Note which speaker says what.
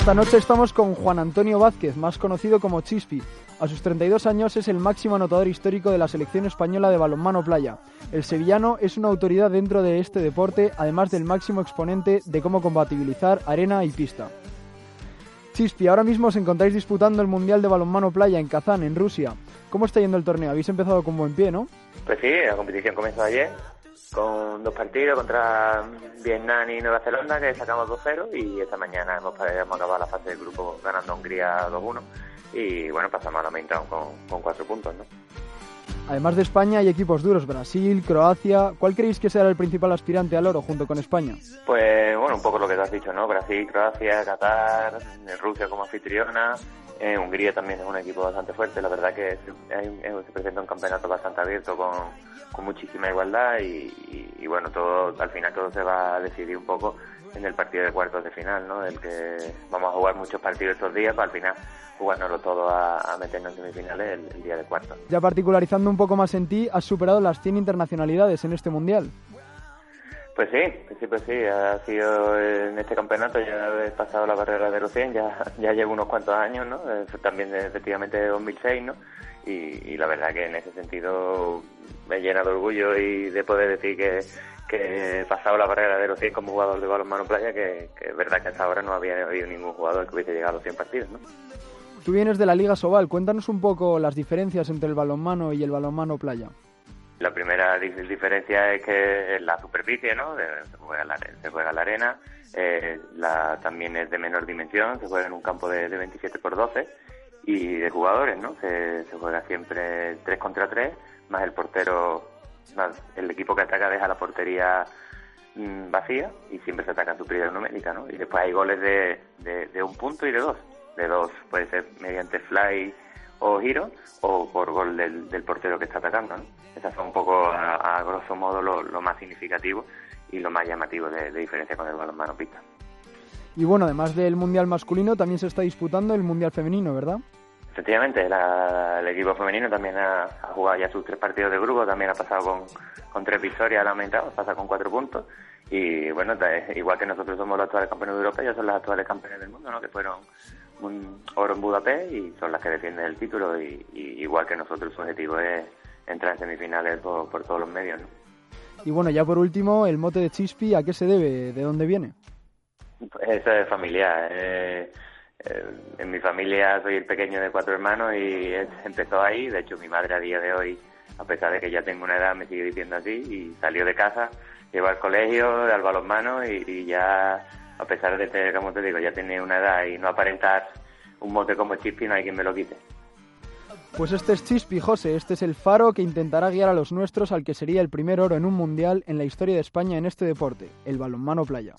Speaker 1: Esta noche estamos con Juan Antonio Vázquez, más conocido como Chispi. A sus 32 años es el máximo anotador histórico de la selección española de balonmano playa. El sevillano es una autoridad dentro de este deporte, además del máximo exponente de cómo compatibilizar arena y pista. Chispi, ahora mismo os encontráis disputando el Mundial de Balonmano Playa en Kazán, en Rusia. ¿Cómo está yendo el torneo? Habéis empezado con buen pie, ¿no?
Speaker 2: Pues sí, la competición comenzó ayer con dos partidos contra Vietnam y Nueva Zelanda que sacamos 2-0 y esta mañana hemos, hemos acabado la fase del grupo ganando Hungría 2-1 y bueno, pasamos a la main round con, con cuatro puntos, ¿no?
Speaker 1: Además de España hay equipos duros, Brasil, Croacia. ¿Cuál creéis que será el principal aspirante al oro junto con España?
Speaker 2: Pues bueno, un poco lo que te has dicho, ¿no? Brasil, Croacia, Qatar, Rusia como anfitriona, eh, Hungría también es un equipo bastante fuerte. La verdad que se presenta un campeonato bastante abierto con, muchísima igualdad y, bueno, todo al final todo se va a decidir un poco en el partido de cuartos de final, ¿no? El que vamos a jugar muchos partidos estos días para al final jugárnoslo todo a, meternos en semifinales el, día de cuartos.
Speaker 1: Ya particularizando un poco más en ti, has superado las 100 internacionalidades en este mundial.
Speaker 2: Pues sí, pues sí, pues sí, ha sido en este campeonato, ya he pasado la barrera de los 100, ya, ya llevo unos cuantos años, ¿no? También efectivamente de 2006, ¿no? Y, y la verdad que en ese sentido me llena de orgullo y de poder decir que, que he pasado la barrera de los 100 como jugador de balonmano playa, que, que es verdad que hasta ahora no había habido ningún jugador que hubiese llegado a los 100 partidos, ¿no?
Speaker 1: Tú vienes de la Liga Sobal, cuéntanos un poco las diferencias entre el balonmano y el balonmano playa.
Speaker 2: La primera diferencia es que la superficie, ¿no? Se juega la, se juega la arena, eh, la, también es de menor dimensión, se juega en un campo de, de 27 por 12 y de jugadores, ¿no? Se, se, juega siempre 3 contra 3, más el portero, más el equipo que ataca deja la portería mmm, vacía y siempre se ataca en superioridad numérica, ¿no? Y después hay goles de, de, de un punto y de dos de dos, puede ser mediante fly o giro o por gol del, del portero que está atacando. ¿no? Esas son un poco, a, a grosso modo, lo, lo, más significativo y lo más llamativo de, diferencia con el balonmano pista.
Speaker 1: Y bueno, además del Mundial masculino, también se está disputando el Mundial femenino, ¿verdad?
Speaker 2: Efectivamente, la, el equipo femenino también ha, ha, jugado ya sus tres partidos de grupo, también ha pasado con, con tres victorias, aumentado, pasa con cuatro puntos. Y bueno, igual que nosotros somos los actuales campeones de Europa, ellos son los actuales campeones del mundo, ¿no? que fueron un oro en Budapest y son las que defienden el título y, y igual que nosotros su objetivo es entrar en semifinales por, por todos los medios. ¿no?
Speaker 1: Y bueno, ya por último, el mote de Chispi, ¿a qué se debe? ¿De dónde viene?
Speaker 2: Pues eso es familiar. Eh, en mi familia soy el pequeño de cuatro hermanos y empezó ahí. De hecho, mi madre a día de hoy, a pesar de que ya tengo una edad, me sigue diciendo así y salió de casa, lleva al colegio, al balonmano y, y ya a pesar de tener, como te digo, ya tener una edad y no aparentar un mote como Chispi, no hay quien me lo quite.
Speaker 1: Pues este es Chispi, José, este es el faro que intentará guiar a los nuestros al que sería el primer oro en un mundial en la historia de España en este deporte, el balonmano playa.